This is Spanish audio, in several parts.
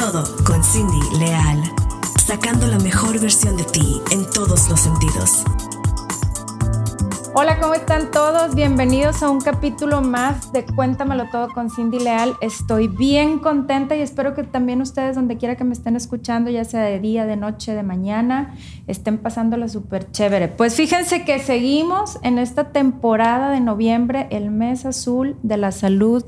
todo con Cindy Leal, sacando la mejor versión de ti en todos los sentidos. Hola, ¿cómo están todos? Bienvenidos a un capítulo más de Cuéntamelo todo con Cindy Leal. Estoy bien contenta y espero que también ustedes, donde quiera que me estén escuchando, ya sea de día, de noche, de mañana, estén pasándola súper chévere. Pues fíjense que seguimos en esta temporada de noviembre, el mes azul de la salud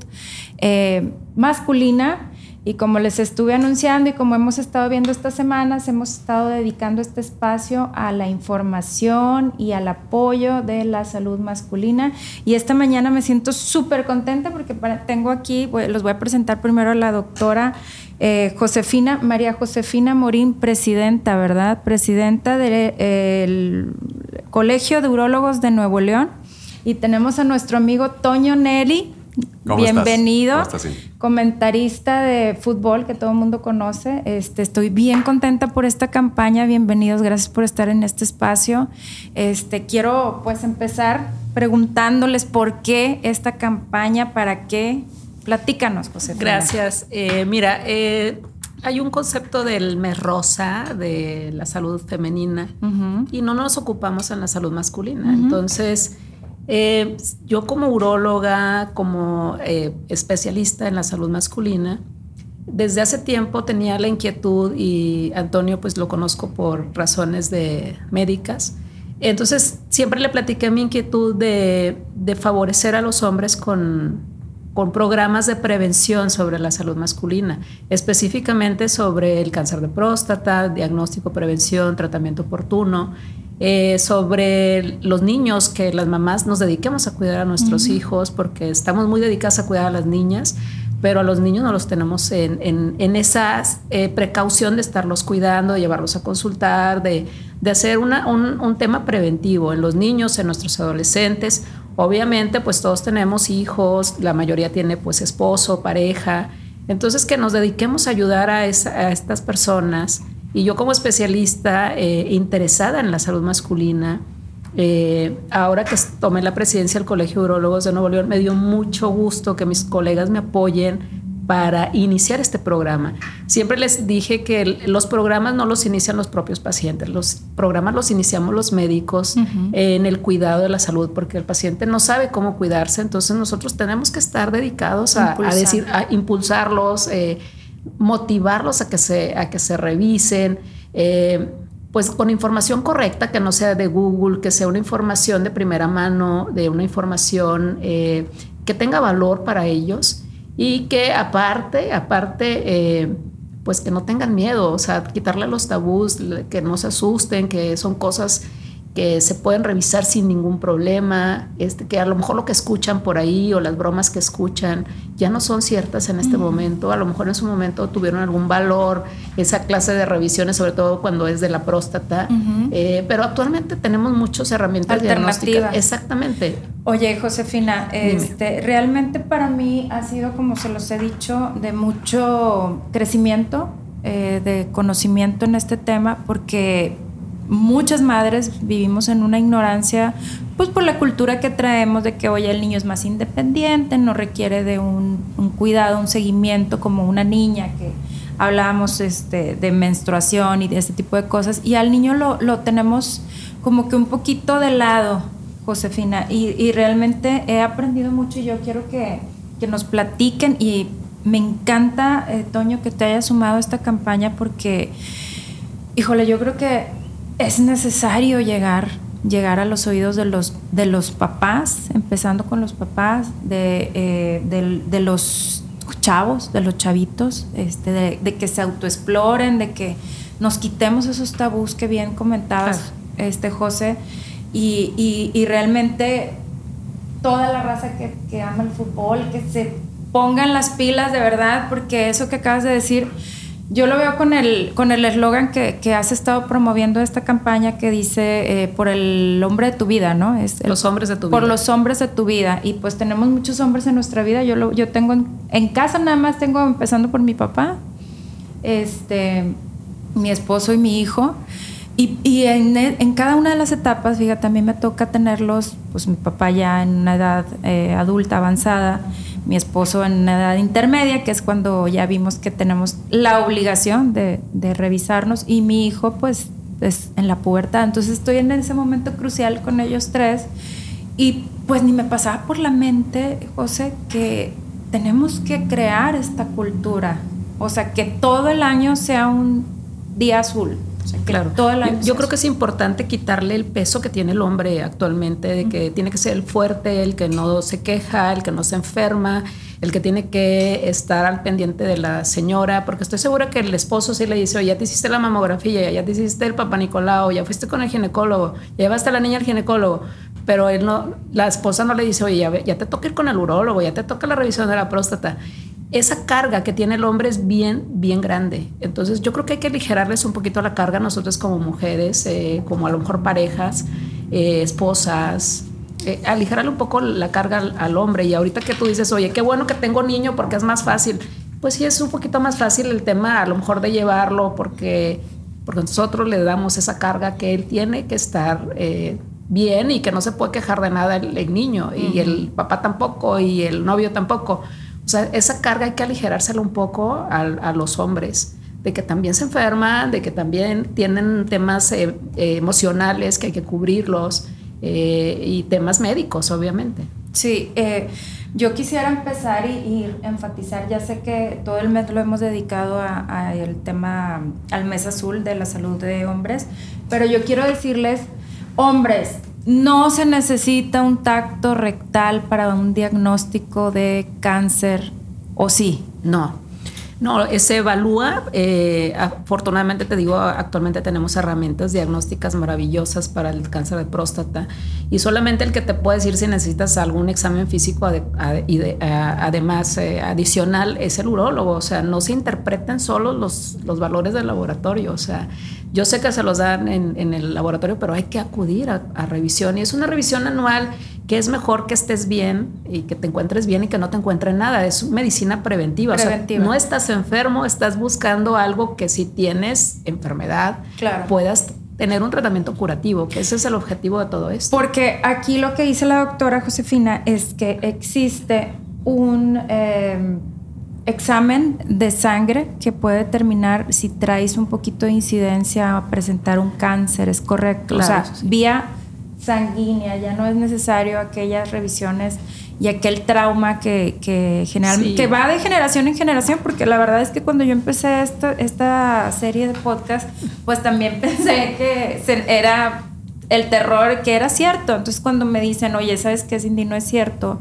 eh, masculina. Y como les estuve anunciando y como hemos estado viendo estas semanas, hemos estado dedicando este espacio a la información y al apoyo de la salud masculina. Y esta mañana me siento súper contenta porque tengo aquí, los voy a presentar primero a la doctora eh, Josefina, María Josefina Morín, presidenta, ¿verdad? Presidenta del Colegio de Urólogos de Nuevo León. Y tenemos a nuestro amigo Toño Nelly Bienvenido, comentarista de fútbol que todo el mundo conoce. Este, estoy bien contenta por esta campaña. Bienvenidos, gracias por estar en este espacio. Este, quiero pues empezar preguntándoles por qué esta campaña, para qué. Platícanos, José. Gracias. Eh, mira, eh, hay un concepto del mes rosa, de la salud femenina, y no nos ocupamos en la salud masculina. Entonces, eh, yo como uróloga, como eh, especialista en la salud masculina, desde hace tiempo tenía la inquietud y Antonio pues lo conozco por razones de médicas. Entonces siempre le platiqué mi inquietud de, favorecer a los hombres con, con programas de prevención sobre la salud masculina, específicamente sobre el cáncer de próstata, diagnóstico, prevención, tratamiento oportuno eh, sobre los niños, que las mamás nos dediquemos a cuidar a nuestros hijos, porque estamos muy dedicadas a cuidar a las niñas, pero a los niños no los tenemos en, en, esa eh, precaución de estarlos cuidando, de llevarlos a consultar, de, de hacer una, un, un, tema preventivo en los niños, en nuestros adolescentes. Obviamente, pues todos tenemos hijos, la mayoría tiene pues esposo, pareja. Entonces, que nos dediquemos a ayudar a, a estas personas y yo como especialista eh, interesada en la salud masculina, eh, ahora que tomé la presidencia del Colegio de Urologos de Nuevo León, me dio mucho gusto que mis colegas me apoyen para iniciar este programa. Siempre les dije que los programas no los inician los propios pacientes, los programas los iniciamos los médicos en el cuidado de la salud, porque el paciente no sabe cómo cuidarse, entonces nosotros tenemos que estar dedicados a, decir, a impulsarlos. Eh, motivarlos a que se, a que se revisen, eh, pues con información correcta, que no sea de Google, que sea una información de primera mano, de una información eh, que tenga valor para ellos y que aparte, aparte, eh, pues que no tengan miedo, o sea, quitarle los tabús, que no se asusten, que son cosas que se pueden revisar sin ningún problema, este, que a lo mejor lo que escuchan por ahí o las bromas que escuchan ya no son ciertas en este momento, a lo mejor en su momento tuvieron algún valor, esa clase de revisiones, sobre todo cuando es de la próstata, eh, pero actualmente tenemos muchas herramientas diagnósticas. Exactamente. Oye, Josefina, este, realmente para mí ha sido, como se los he dicho, de mucho crecimiento, eh, de conocimiento en este tema, porque muchas madres vivimos en una ignorancia, pues por la cultura que traemos de que hoy el niño es más independiente, no requiere de un, cuidado, un seguimiento como una niña que hablábamos este, de menstruación y de este tipo de cosas, y al niño lo, lo tenemos como que un poquito de lado, Josefina, y, realmente he aprendido mucho y yo quiero que, que nos platiquen. Y me encanta, eh, Toño, que te haya sumado a esta campaña porque, híjole, yo creo que es necesario llegar, llegar a los oídos de los, de los papás, empezando con los papás, de, eh, de, los chavos, de los chavitos, este, de, que se autoexploren, de que nos quitemos esos tabús que bien comentabas, este, José, y, y, realmente toda la raza que, que ama el fútbol, que se pongan las pilas de verdad, porque eso que acabas de decir, yo lo veo con el con el eslogan que, que, has estado promoviendo esta campaña que dice eh, por el hombre de tu vida, ¿no? Es los hombres de tu vida. Por los hombres de tu vida. Y pues tenemos muchos hombres en nuestra vida. Yo, lo, yo tengo en, casa nada más tengo empezando por mi papá, este, mi esposo y mi hijo. Y, y en, en, cada una de las etapas, fíjate, también me toca tenerlos, pues mi papá ya en una edad eh, adulta, avanzada, mi esposo en una edad intermedia, que es cuando ya vimos que tenemos la obligación de, de revisarnos, y mi hijo pues es en la pubertad. Entonces estoy en ese momento crucial con ellos tres y pues ni me pasaba por la mente, José, que tenemos que crear esta cultura. O sea, que todo el año sea un día azul claro. Todo el yo, creo que es importante quitarle el peso que tiene el hombre actualmente, de que tiene que ser el fuerte, el que no se queja, el que no se enferma, el que tiene que estar al pendiente de la señora, porque estoy segura que el esposo sí le dice, oye, ya te hiciste la mamografía, ya te hiciste el papá Nicolau, ya fuiste con el ginecólogo, ya llevaste a la niña al ginecólogo, pero él no, la esposa no le dice, oye, ya, ya te toca ir con el urólogo, ya te toca la revisión de la próstata esa carga que tiene el hombre es bien, bien grande. Entonces yo creo que hay que aligerarles un poquito la carga nosotros como mujeres, eh, como a lo mejor parejas, eh, esposas, eh, aligerarle un poco la carga al, hombre. Y ahorita que tú dices, oye, qué bueno que tengo niño porque es más fácil. Pues sí, es un poquito más fácil el tema a lo mejor de llevarlo porque, porque nosotros le damos esa carga que él tiene que estar bien y que no se puede quejar de nada el, niño y el papá tampoco y el novio tampoco. O sea, esa carga hay que aligerársela un poco a, los hombres, de que también se enferman, de que también tienen temas eh, eh, emocionales que hay que cubrirlos eh, y temas médicos, obviamente. Sí, yo quisiera empezar y, enfatizar, ya sé que todo el mes lo hemos dedicado al tema, al mes azul de la salud de hombres, pero yo quiero decirles, hombres, no se necesita un tacto rectal para un diagnóstico de cáncer, ¿o sí? No, no, se evalúa. Eh, afortunadamente te digo, actualmente tenemos herramientas diagnósticas maravillosas para el cáncer de próstata y solamente el que te puede decir si necesitas algún examen físico y además eh, adicional es el urólogo. O sea, no se interpretan solo los, los valores del laboratorio. O sea, yo sé que se los dan en, el laboratorio, pero hay que acudir a, revisión y es una revisión anual que es mejor que estés bien y que te encuentres bien y que no te encuentre nada. Es medicina preventiva. O sea, no estás enfermo, estás buscando algo que si tienes enfermedad puedas tener un tratamiento curativo, que ese es el objetivo de todo esto. Porque aquí lo que dice la doctora Josefina es que existe un... Eh, examen de sangre que puede determinar si traes un poquito de incidencia a presentar un cáncer, es correcto. o sea, vía sanguínea, ya no es necesario aquellas revisiones y aquel trauma que, que, que va de generación en generación, porque la verdad es que cuando yo empecé esta, esta serie de podcast, pues también pensé que era el terror, que era cierto. Entonces cuando me dicen, oye, ¿sabes qué, Cindy? No es cierto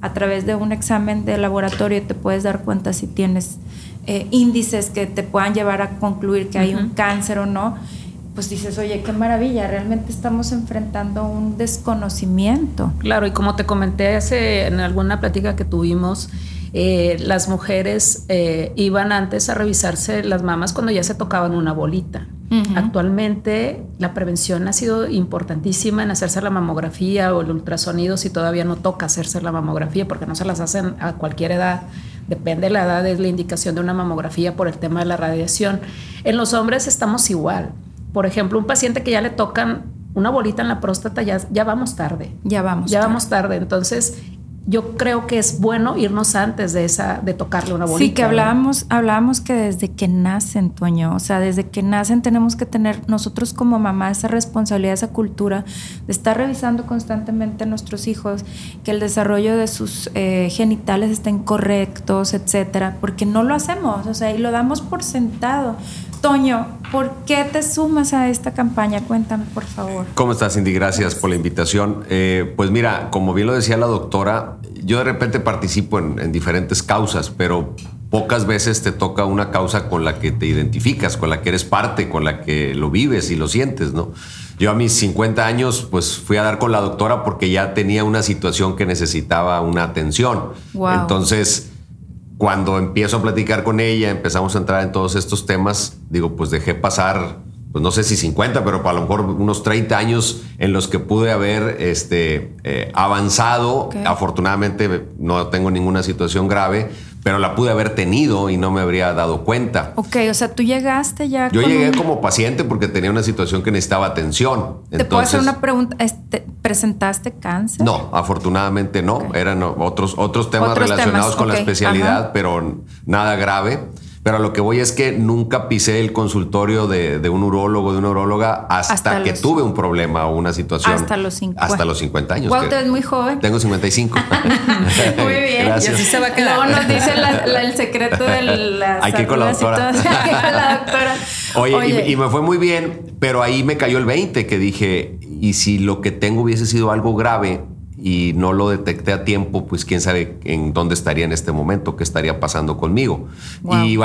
a través de un examen de laboratorio te puedes dar cuenta si tienes eh, índices que te puedan llevar a concluir que hay un cáncer o no, pues dices, oye, qué maravilla, realmente estamos enfrentando un desconocimiento. Claro, y como te comenté hace en alguna plática que tuvimos, eh, las mujeres eh, iban antes a revisarse las mamas cuando ya se tocaban una bolita. Actualmente la prevención ha sido importantísima en hacerse la mamografía o el ultrasonido si todavía no toca hacerse la mamografía porque no se las hacen a cualquier edad. Depende de la edad, es la indicación de una mamografía por el tema de la radiación. En los hombres estamos igual. Por ejemplo, un paciente que ya le tocan una bolita en la próstata, ya, ya vamos tarde. Ya vamos. Ya vamos tarde. Entonces, yo creo que es bueno irnos antes de esa, de tocarle una bolita. Sí, que hablábamos, hablábamos que desde que nacen, Toño, o sea, desde que nacen tenemos que tener nosotros como mamá esa responsabilidad, esa cultura de estar revisando constantemente a nuestros hijos que el desarrollo de sus eh, genitales estén correctos, etcétera, porque no lo hacemos, o sea, y lo damos por sentado. Toño, ¿por qué te sumas a esta campaña? Cuéntame, por favor. ¿Cómo estás, Cindy? Gracias por la invitación. Eh, pues mira, como bien lo decía la doctora, yo de repente participo en, diferentes causas, pero pocas veces te toca una causa con la que te identificas, con la que eres parte, con la que lo vives y lo sientes, ¿no? Yo a mis 50 años, pues fui a dar con la doctora porque ya tenía una situación que necesitaba una atención. Entonces, cuando empiezo a platicar con ella, empezamos a entrar en todos estos temas, digo, pues dejé pasar, pues no sé si 50, pero a lo mejor unos 30 años en los que pude haber este, eh, avanzado. Afortunadamente no tengo ninguna situación grave, pero la pude haber tenido y no me habría dado cuenta. Ok, o sea, tú llegaste ya. Yo llegué como paciente porque tenía una situación que necesitaba atención. Te puedo hacer una pregunta. Presentaste cáncer? No, afortunadamente no. Eran otros, otros temas relacionados con la especialidad, pero nada grave. Pero a lo que voy es que nunca pisé el consultorio de, un urólogo, de una uróloga, hasta, que tuve un problema o una situación. Hasta los 50. Hasta los 50 años. Wow, es muy joven. Tengo 55. muy bien. Gracias. Y así se va a quedar. Luego nos dice el secreto de la Hay que con la doctora. la doctora. Oye, Y, y me fue muy bien, pero ahí me cayó el 20 que dije, y si lo que tengo hubiese sido algo grave, y no lo detecté a tiempo, pues quién sabe en dónde estaría en este momento, qué estaría pasando conmigo. Y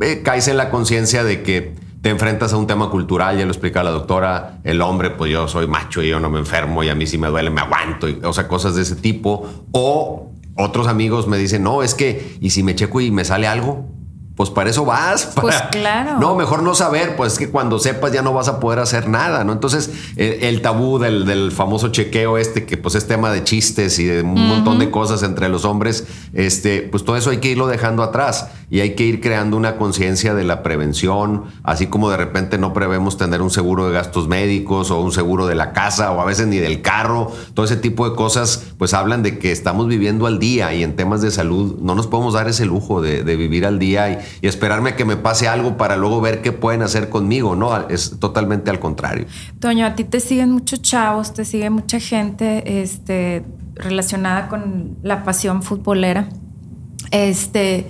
eh, caes en la conciencia de que te enfrentas a un tema cultural, ya lo explica la doctora, el hombre, pues yo soy macho y yo no me enfermo y a mí si me duele me aguanto, y, o sea, cosas de ese tipo. O otros amigos me dicen, no, es que, ¿y si me checo y me sale algo? Pues para eso vas. Pues claro. No, mejor no saber, pues es que cuando sepas ya no vas a poder hacer nada, ¿no? Entonces, el, tabú del, famoso chequeo este, que pues es tema de chistes y de un montón de cosas entre los hombres, este, pues todo eso hay que irlo dejando atrás y hay que ir creando una conciencia de la prevención, así como de repente no prevemos tener un seguro de gastos médicos o un seguro de la casa o a veces ni del carro, todo ese tipo de cosas, pues hablan de que estamos viviendo al día y en temas de salud no nos podemos dar ese lujo de, vivir al día y y esperarme que me pase algo para luego ver qué pueden hacer conmigo, ¿no? Es totalmente al contrario. Toño, a ti te siguen muchos chavos, te sigue mucha gente este, relacionada con la pasión futbolera. Este,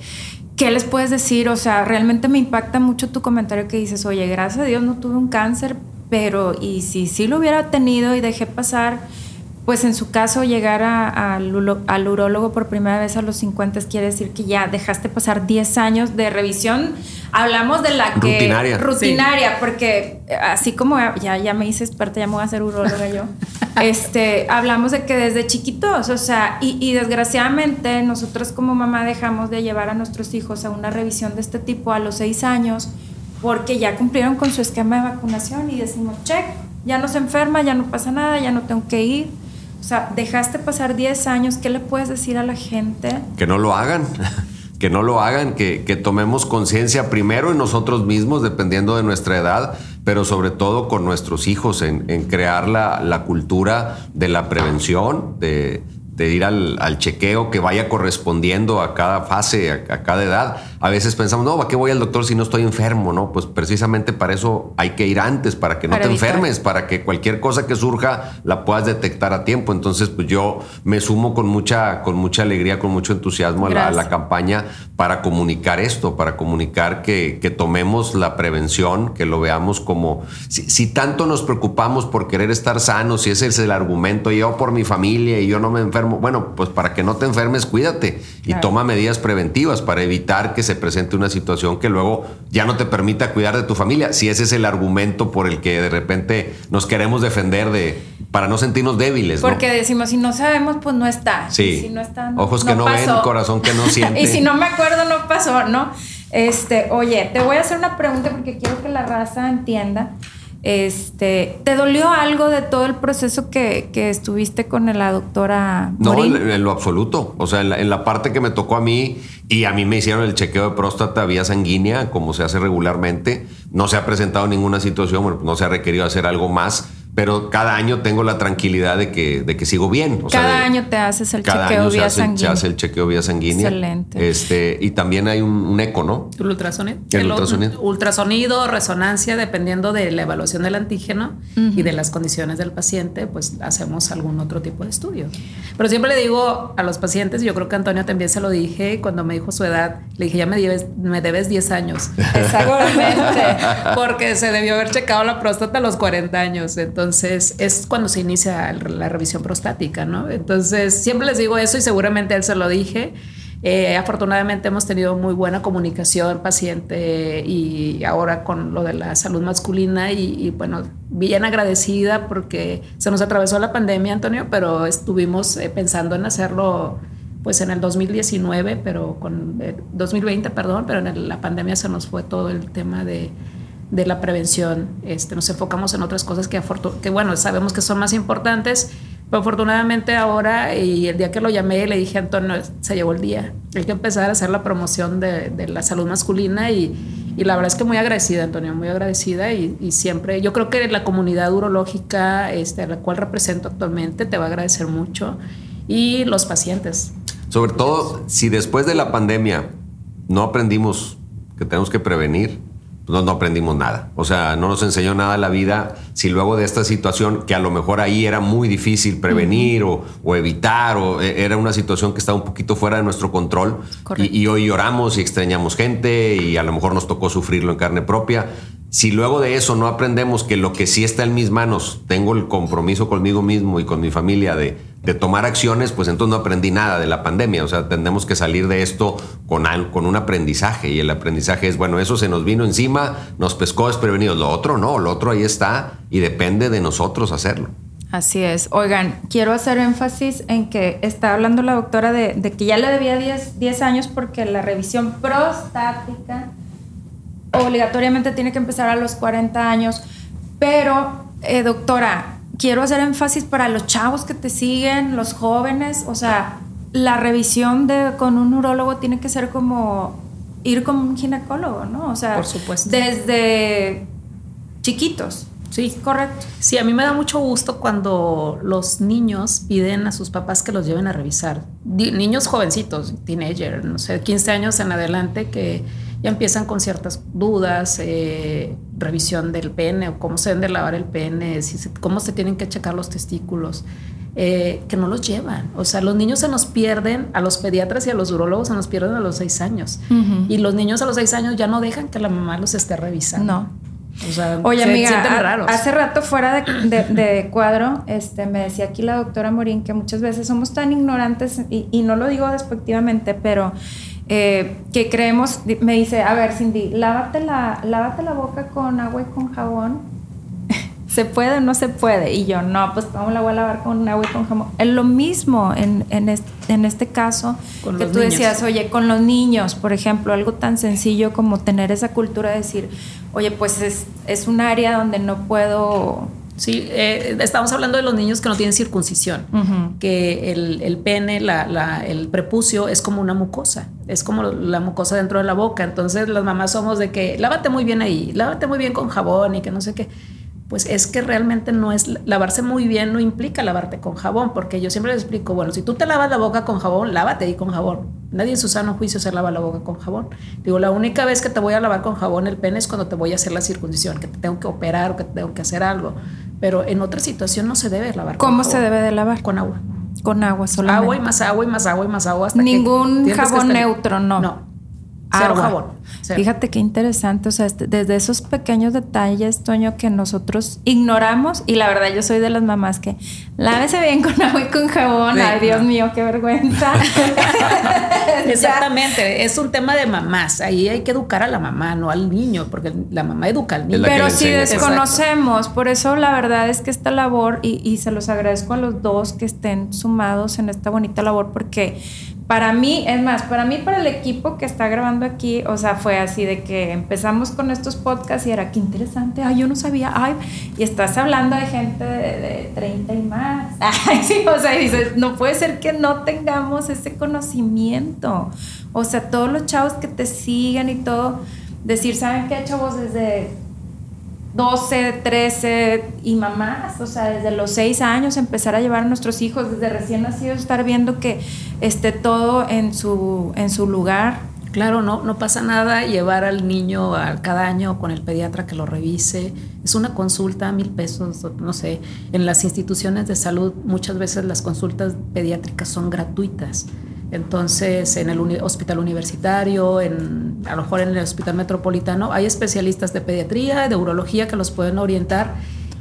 ¿Qué les puedes decir? O sea, realmente me impacta mucho tu comentario que dices, oye, gracias a Dios no tuve un cáncer, pero y si sí lo hubiera tenido y dejé pasar pues en su caso llegar al urólogo por primera vez a los 50 quiere decir que ya dejaste pasar 10 años de revisión. Hablamos de la que... Rutinaria. Rutinaria, porque así como ya, ya me hice experta, ya me voy a ser uróloga yo. este, hablamos de que desde chiquitos, o sea, y, y desgraciadamente nosotros como mamá dejamos de llevar a nuestros hijos a una revisión de este tipo a los 6 años porque ya cumplieron con su esquema de vacunación y decimos, check, ya no se enferma, ya no pasa nada, ya no tengo que ir o sea, dejaste pasar 10 años, ¿qué le puedes decir a la gente? Que no lo hagan. que no lo hagan, que, tomemos conciencia primero en nosotros mismos, dependiendo de nuestra edad, pero sobre todo con nuestros hijos, en, crear la, la, cultura de la prevención, de, de ir al, chequeo que vaya correspondiendo a cada fase, a, cada edad. A veces pensamos, no, ¿a qué voy al doctor si no estoy enfermo? No, pues precisamente para eso hay que ir antes, para que no te enfermes, para que cualquier cosa que surja la puedas detectar a tiempo. Entonces, pues yo me sumo con mucha, con mucha alegría, con mucho entusiasmo a la, campaña para comunicar esto, para comunicar que, que, tomemos la prevención, que lo veamos como, si, si tanto nos preocupamos por querer estar sanos, si ese es el argumento, yo por mi familia y yo no me enfermo, bueno, pues para que no te enfermes, cuídate y toma medidas preventivas para evitar que se presente una situación que luego ya no te permita cuidar de tu familia. Si ese es el argumento por el que de repente nos queremos defender de para no sentirnos débiles. Porque decimos, si no sabemos, pues no está. Sí. Si no está, Ojos que no ven, corazón que no siente. y si no me acuerdo, no pasó, ¿no? Este, oye, te voy a hacer una pregunta porque quiero que la raza entienda. Este, ¿Te dolió algo de todo el proceso que, estuviste con la doctora? No, en, lo absoluto. O sea, en la, parte que me tocó a mí y a mí me hicieron el chequeo de próstata vía sanguínea, como se hace regularmente. No se ha presentado ninguna situación, no se ha requerido hacer algo más pero cada año tengo la tranquilidad de que, de que sigo bien. cada año te haces el chequeo vía sanguínea. Se hace el chequeo vía sanguínea. Excelente. Este, y también hay un, eco, ¿no? El ultrasonido. El, ultrasonido. Ultrasonido, resonancia, dependiendo de la evaluación del antígeno y de las condiciones del paciente, pues hacemos algún otro tipo de estudio. Pero siempre le digo a los pacientes, yo creo que Antonio también se lo dije cuando me dijo su edad, le dije, ya me debes, me debes 10 años. Exactamente. Porque se debió haber checado la próstata a los 40 años. Entonces, entonces es cuando se inicia la revisión prostática, ¿no? Entonces siempre les digo eso y seguramente él se lo dije. Eh, afortunadamente hemos tenido muy buena comunicación paciente y ahora con lo de la salud masculina y, bueno, bien agradecida porque se nos atravesó la pandemia, Antonio, pero estuvimos eh, pensando en hacerlo pues en el 2019, pero con 2020, eh, perdón, pero en la pandemia se nos fue todo el tema de de la prevención. Este, nos enfocamos en otras cosas que, que, bueno, sabemos que son más importantes, pero afortunadamente ahora, y el día que lo llamé, le dije a Antonio, se llevó el día. Hay que empezar a hacer la promoción de, de la salud masculina y, Y la verdad es que muy agradecida, Antonio, muy agradecida y, siempre, yo creo que la comunidad urológica este, a la cual represento actualmente te va a agradecer mucho y los pacientes. Sobre todo si después de la pandemia no aprendimos que tenemos que prevenir, pues no, aprendimos nada. O sea, no nos enseñó nada la vida si luego de esta situación, que a lo mejor ahí era muy difícil prevenir o, evitar, o e, era una situación que estaba un poquito fuera de nuestro control, y, y, hoy lloramos y extrañamos gente y a lo mejor nos tocó sufrirlo en carne propia. Si luego de eso no aprendemos que lo que sí está en mis manos, tengo el compromiso conmigo mismo y con mi familia de, de tomar acciones, pues entonces no aprendí nada de la pandemia. O sea, tenemos que salir de esto con, con un aprendizaje y el aprendizaje es, bueno, eso se nos vino encima, nos pescó desprevenidos. Lo otro no, lo otro ahí está y depende de nosotros hacerlo. Así es. Oigan, quiero hacer énfasis en que está hablando la doctora de, que ya le debía 10, 10 años porque la revisión prostática obligatoriamente tiene que empezar a los 40 años, pero eh, doctora, quiero hacer énfasis para los chavos que te siguen, los jóvenes, o sea, la revisión de, con un urólogo tiene que ser como ir con un ginecólogo, ¿no? O sea, Por supuesto. desde chiquitos. Sí, correcto. Sí, a mí me da mucho gusto cuando los niños piden a sus papás que los lleven a revisar. niños jovencitos, teenager, no sé, 15 años en adelante, que ya empiezan con ciertas dudas, eh, revisión del pene o cómo se deben de lavar el pene, cómo se tienen que checar los testículos. Eh, que no los llevan. O sea, los niños se nos pierden, a los pediatras y a los urólogos se nos pierden a los seis años. Y los niños a los seis años ya no dejan que la mamá los esté revisando. No. O sea, Oye, amiga, hace rato fuera de, cuadro, este, me decía aquí la doctora Morín que muchas veces somos tan ignorantes, y, y no lo digo despectivamente, pero eh, que creemos, me dice, a ver Cindy, lávate la, lávate la boca con agua y con jabón. ¿Se puede o no se puede? Y yo, no, pues ¿cómo la voy a lavar con agua y con jabón? Es lo mismo en, en, este, en este caso que tú decías, oye, con los niños, por ejemplo, algo tan sencillo como tener esa cultura de decir, oye, pues es, es un área donde no puedo Sí, eh, estamos hablando de los niños que no tienen circuncisión, que el, pene, el prepucio es como una mucosa, es como la mucosa dentro de la boca. Entonces las mamás somos de que lávate muy bien ahí, lávate muy bien con jabón y que no sé qué. Pues es que realmente no es lavarse muy bien, no implica lavarte con jabón, porque yo siempre les explico, bueno, si tú te lavas la boca con jabón, lávate ahí con jabón. Nadie en su sano juicio se lava la boca con jabón. Digo, la única vez que te voy a lavar con jabón el pene es cuando te voy a hacer la circuncisión, que te tengo que operar o que te tengo que hacer algo pero en otra situación no se debe lavar. ¿Cómo se debe de lavar? Con agua. Con agua solamente. Agua y más agua y más agua y más agua hasta Ningún jabón neutro, no. No. Cero jabón. Fíjate qué interesante, o sea, este, desde esos pequeños detalles, Toño, que nosotros ignoramos, y la verdad yo soy de las mamás que lávese bien con agua y con jabón, ay Dios mío, qué vergüenza. Exactamente, es un tema de mamás, ahí hay que educar a la mamá, no al niño, porque la mamá educa al niño. Pero si desconocemos, por eso la verdad es que esta labor, y, y se los agradezco a los dos que estén sumados en esta bonita labor, porque para mí, es más, para mí, para el equipo que está grabando aquí, o sea, fue así de que empezamos con estos podcasts y era, qué interesante, ay, yo no sabía, ay, y estás hablando de gente de, 30 y más. Ay, sí, o sea, dices, no puede ser que no tengamos ese conocimiento. O sea, todos los chavos que te siguen y todo, decir, ¿saben qué, chavos? Desde 12, 13 y mamás, o sea, desde los 6 años empezar a llevar a nuestros hijos, desde recién nacidos, estar viendo que esté todo en su, en su lugar. Claro, no, no pasa nada llevar al niño a cada año con el pediatra que lo revise. Es una consulta, mil pesos, no sé. En las instituciones de salud muchas veces las consultas pediátricas son gratuitas. Entonces, en el hospital universitario, en, a lo mejor en el hospital metropolitano, hay especialistas de pediatría, de urología que los pueden orientar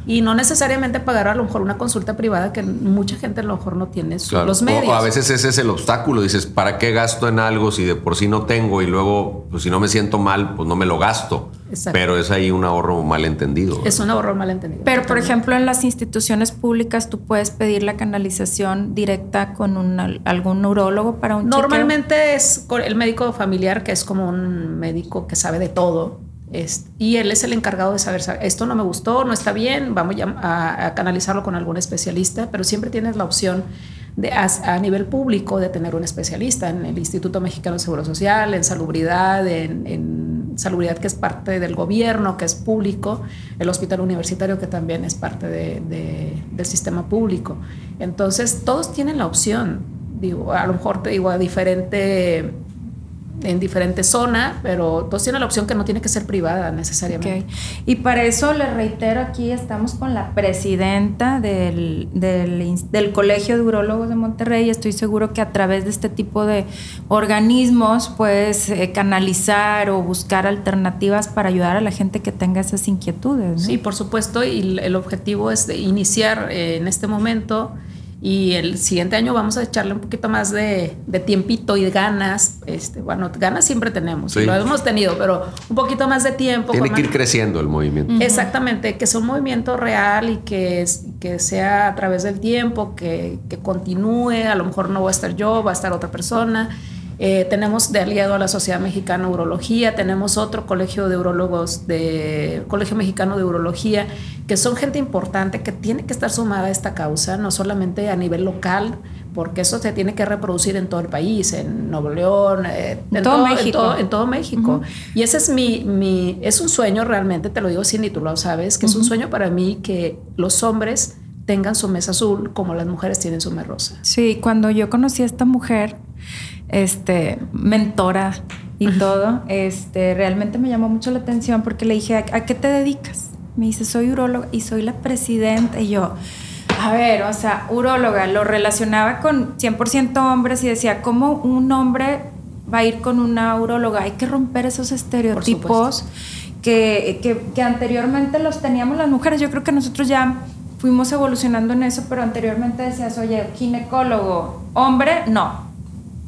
y no necesariamente pagar a lo mejor una consulta privada que mucha gente a lo mejor no tiene los medios. O a veces ese es el obstáculo, dices, ¿para qué gasto en algo si de por sí no tengo y luego, pues si no me siento mal, pues no me lo gasto? Pero es ahí un ahorro malentendido. Es un ahorro malentendido. Pero, por ejemplo, en las instituciones públicas tú puedes pedir la canalización directa con un, algún neurólogo para un Normalmente es el médico familiar, que es como un médico que sabe de todo y él es el encargado de saber, esto no me gustó, no está bien, vamos a, canalizarlo con algún especialista, pero siempre tienes la opción de, a, nivel público de tener un especialista en el Instituto Mexicano de Seguro Social, en salubridad, en, salubridad que es parte del gobierno, que es público, el hospital universitario que también es parte del sistema público. Entonces, todos tienen la opción, digo, a lo mejor te digo, a diferente en diferentes zonas, pero todos tienen la opción que no tiene que ser privada necesariamente. Y para eso les reitero, aquí estamos con la presidenta del, del, Colegio de Urólogos de Monterrey. Estoy seguro que a través de este tipo de organismos puedes eh, canalizar o buscar alternativas para ayudar a la gente que tenga esas inquietudes. Sí, por supuesto, y el objetivo es de iniciar eh, en este momento y el siguiente año vamos a echarle un poquito más de, tiempito y de ganas. Este, bueno, ganas siempre tenemos, lo hemos tenido, pero un poquito más de tiempo. Tiene que ir creciendo el movimiento. Exactamente, que sea un movimiento real y que, que sea a través del tiempo, que, que continúe. A lo mejor no voy a estar yo, va a estar otra persona eh, tenemos de aliado a la Sociedad Mexicana de Urología, tenemos otro colegio de urólogos, de Colegio Mexicano de Urología, que son gente importante que tiene que estar sumada a esta causa, no solamente a nivel local, porque eso se tiene que reproducir en todo el país, en Nuevo León, eh, en, todo, México. En todo, México. Y ese es mi, mi, es un sueño realmente, te lo digo sin tú lo sabes, que es un sueño para mí que los hombres tengan su mesa azul como las mujeres tienen su mesa rosa. Sí, cuando yo conocí a esta mujer, este, mentora y todo, este, realmente me llamó mucho la atención porque le dije, ¿a, qué te dedicas? Me dice, soy uróloga y soy la presidenta. Y yo, a ver, o sea, uróloga, lo relacionaba con 100% hombres y decía, ¿cómo un hombre va a ir con una uróloga? Hay que romper esos estereotipos que, que, que anteriormente los teníamos las mujeres. Yo creo que nosotros ya fuimos evolucionando en eso, pero anteriormente decías, oye, ginecólogo, hombre, no,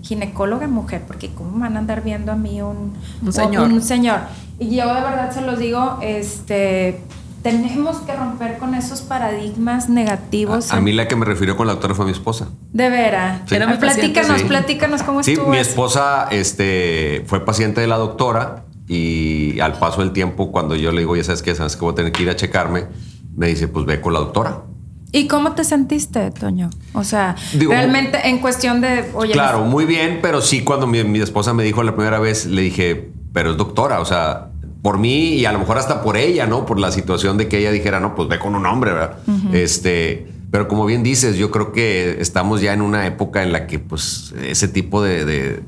ginecóloga mujer, porque cómo van a andar viendo a mí un, señor. un señor. Y yo de verdad se los digo, este, tenemos que romper con esos paradigmas negativos. A, mí la que me refirió con la doctora fue mi esposa. De veras. Platícanos, platícanos cómo sí, mi esposa este, fue paciente de la doctora y al paso del tiempo, cuando yo le digo, ya sabes qué, sabes que voy a tener que ir a checarme, me dice, pues ve con la doctora. ¿Y cómo te sentiste, Toño? O sea, realmente en cuestión de... Oye, claro, muy bien, pero sí cuando mi, esposa me dijo la primera vez, le dije, pero es doctora, o sea, por mí y a lo mejor hasta por ella, ¿no? Por la situación de que ella dijera, no, pues ve con un hombre, ¿verdad? Este, pero como bien dices, yo creo que estamos ya en una época en la que pues ese tipo de de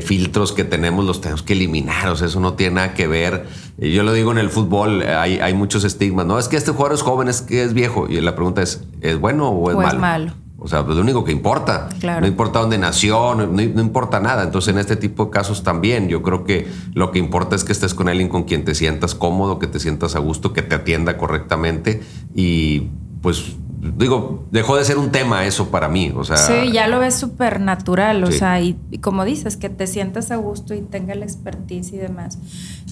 filtros que tenemos los tenemos que eliminar. O sea, eso no tiene nada que ver. Yo lo digo en el fútbol, hay, hay muchos estigmas. No es que este jugador es joven, es que es viejo. Y la pregunta es: ¿es bueno o es, malo? malo? O sea, pues lo único que importa. No importa dónde nació, no, importa nada. Entonces, en este tipo de casos también, yo creo que lo que importa es que estés con alguien con quien te sientas cómodo, que te sientas a gusto, que te atienda correctamente y pues digo, dejó de ser un tema eso para mí. O sea, sí, ya lo ves súper natural. O sea, y, como dices, que te sientas a gusto y tenga la expertise y demás.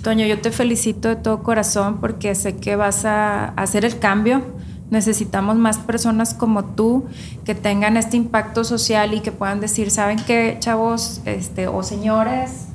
Toño, yo te felicito de todo corazón porque sé que vas a hacer el cambio. Necesitamos más personas como tú que tengan este impacto social y que puedan decir, ¿saben qué, chavos? Este, o señores,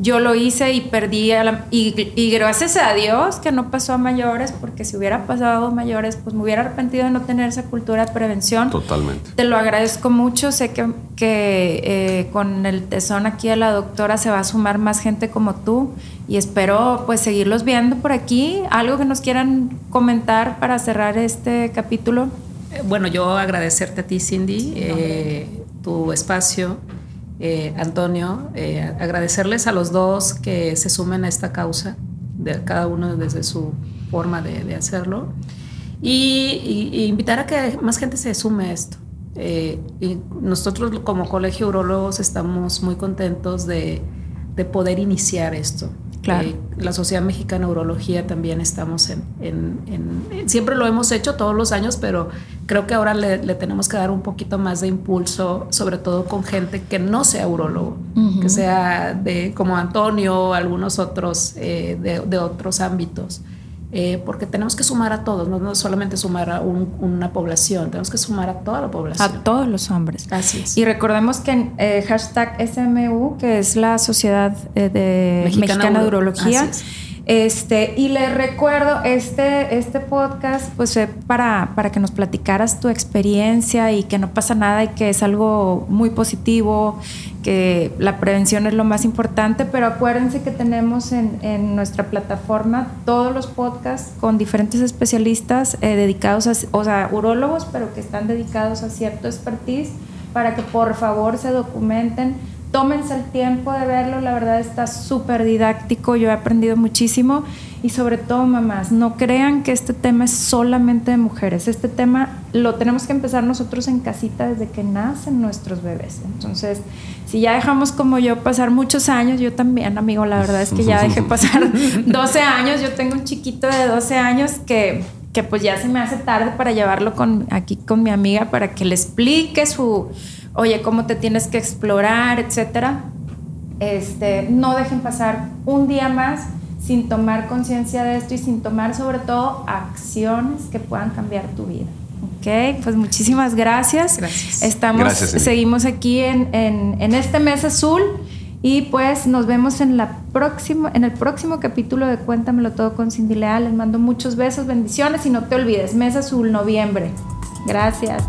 yo lo hice y perdí y, gracias a Dios que no pasó a mayores porque si hubiera pasado a mayores pues me hubiera arrepentido de no tener esa cultura de prevención. Totalmente. Te lo agradezco mucho sé que, que eh, con el tesón aquí de la doctora se va a sumar más gente como tú y espero pues seguirlos viendo por aquí. Algo que nos quieran comentar para cerrar este capítulo eh, bueno yo agradecerte a ti Cindy eh, tu espacio eh, Antonio, eh, agradecerles a los dos que se sumen a esta causa, de cada uno desde su forma de, hacerlo, y, invitar a que más gente se sume a esto. Eh, y nosotros como Colegio Urologos estamos muy contentos de, de poder iniciar esto. Claro. la Sociedad Mexicana de Urología también estamos en, Siempre lo hemos hecho todos los años, pero creo que ahora le, tenemos que dar un poquito más de impulso, sobre todo con gente que no sea urólogo, que sea de como Antonio o algunos otros eh, de otros ámbitos. Eh, porque tenemos que sumar a todos, no, solamente sumar a una población, tenemos que sumar a toda la población. A todos los hombres. Así es. Y recordemos que en eh, hashtag SMU, que es la Sociedad eh, de Mexicana, de Urología, Este, y les recuerdo, este, este podcast, pues para, para que nos platicaras tu experiencia y que no pasa nada y que es algo muy positivo, que la prevención es lo más importante, pero acuérdense que tenemos en, en nuestra plataforma todos los podcasts con diferentes especialistas eh, dedicados a, o sea, urólogos, pero que están dedicados a cierto expertise, para que por favor se documenten tómense el tiempo de verlo, la verdad está súper didáctico, yo he aprendido muchísimo y sobre todo mamás, no crean que este tema es solamente de mujeres, este tema lo tenemos que empezar nosotros en casita desde que nacen nuestros bebés. Entonces, si ya dejamos como yo pasar muchos años, yo también, amigo, la verdad es que ya dejé pasar 12 años, yo tengo un chiquito de 12 años que que pues ya se me hace tarde para llevarlo con, aquí con mi amiga para que le explique su, oye, cómo te tienes que explorar, etcétera. Este, no dejen pasar un día más sin tomar conciencia de esto y sin tomar sobre todo acciones que puedan cambiar tu vida. Ok, pues muchísimas gracias. Gracias. Estamos, seguimos aquí en, en, este mes azul y pues nos vemos en, la próxima, en el próximo capítulo de Cuéntamelo Todo con Cindy Leal. Les mando muchos besos, bendiciones y no te olvides, mes azul, noviembre. Gracias.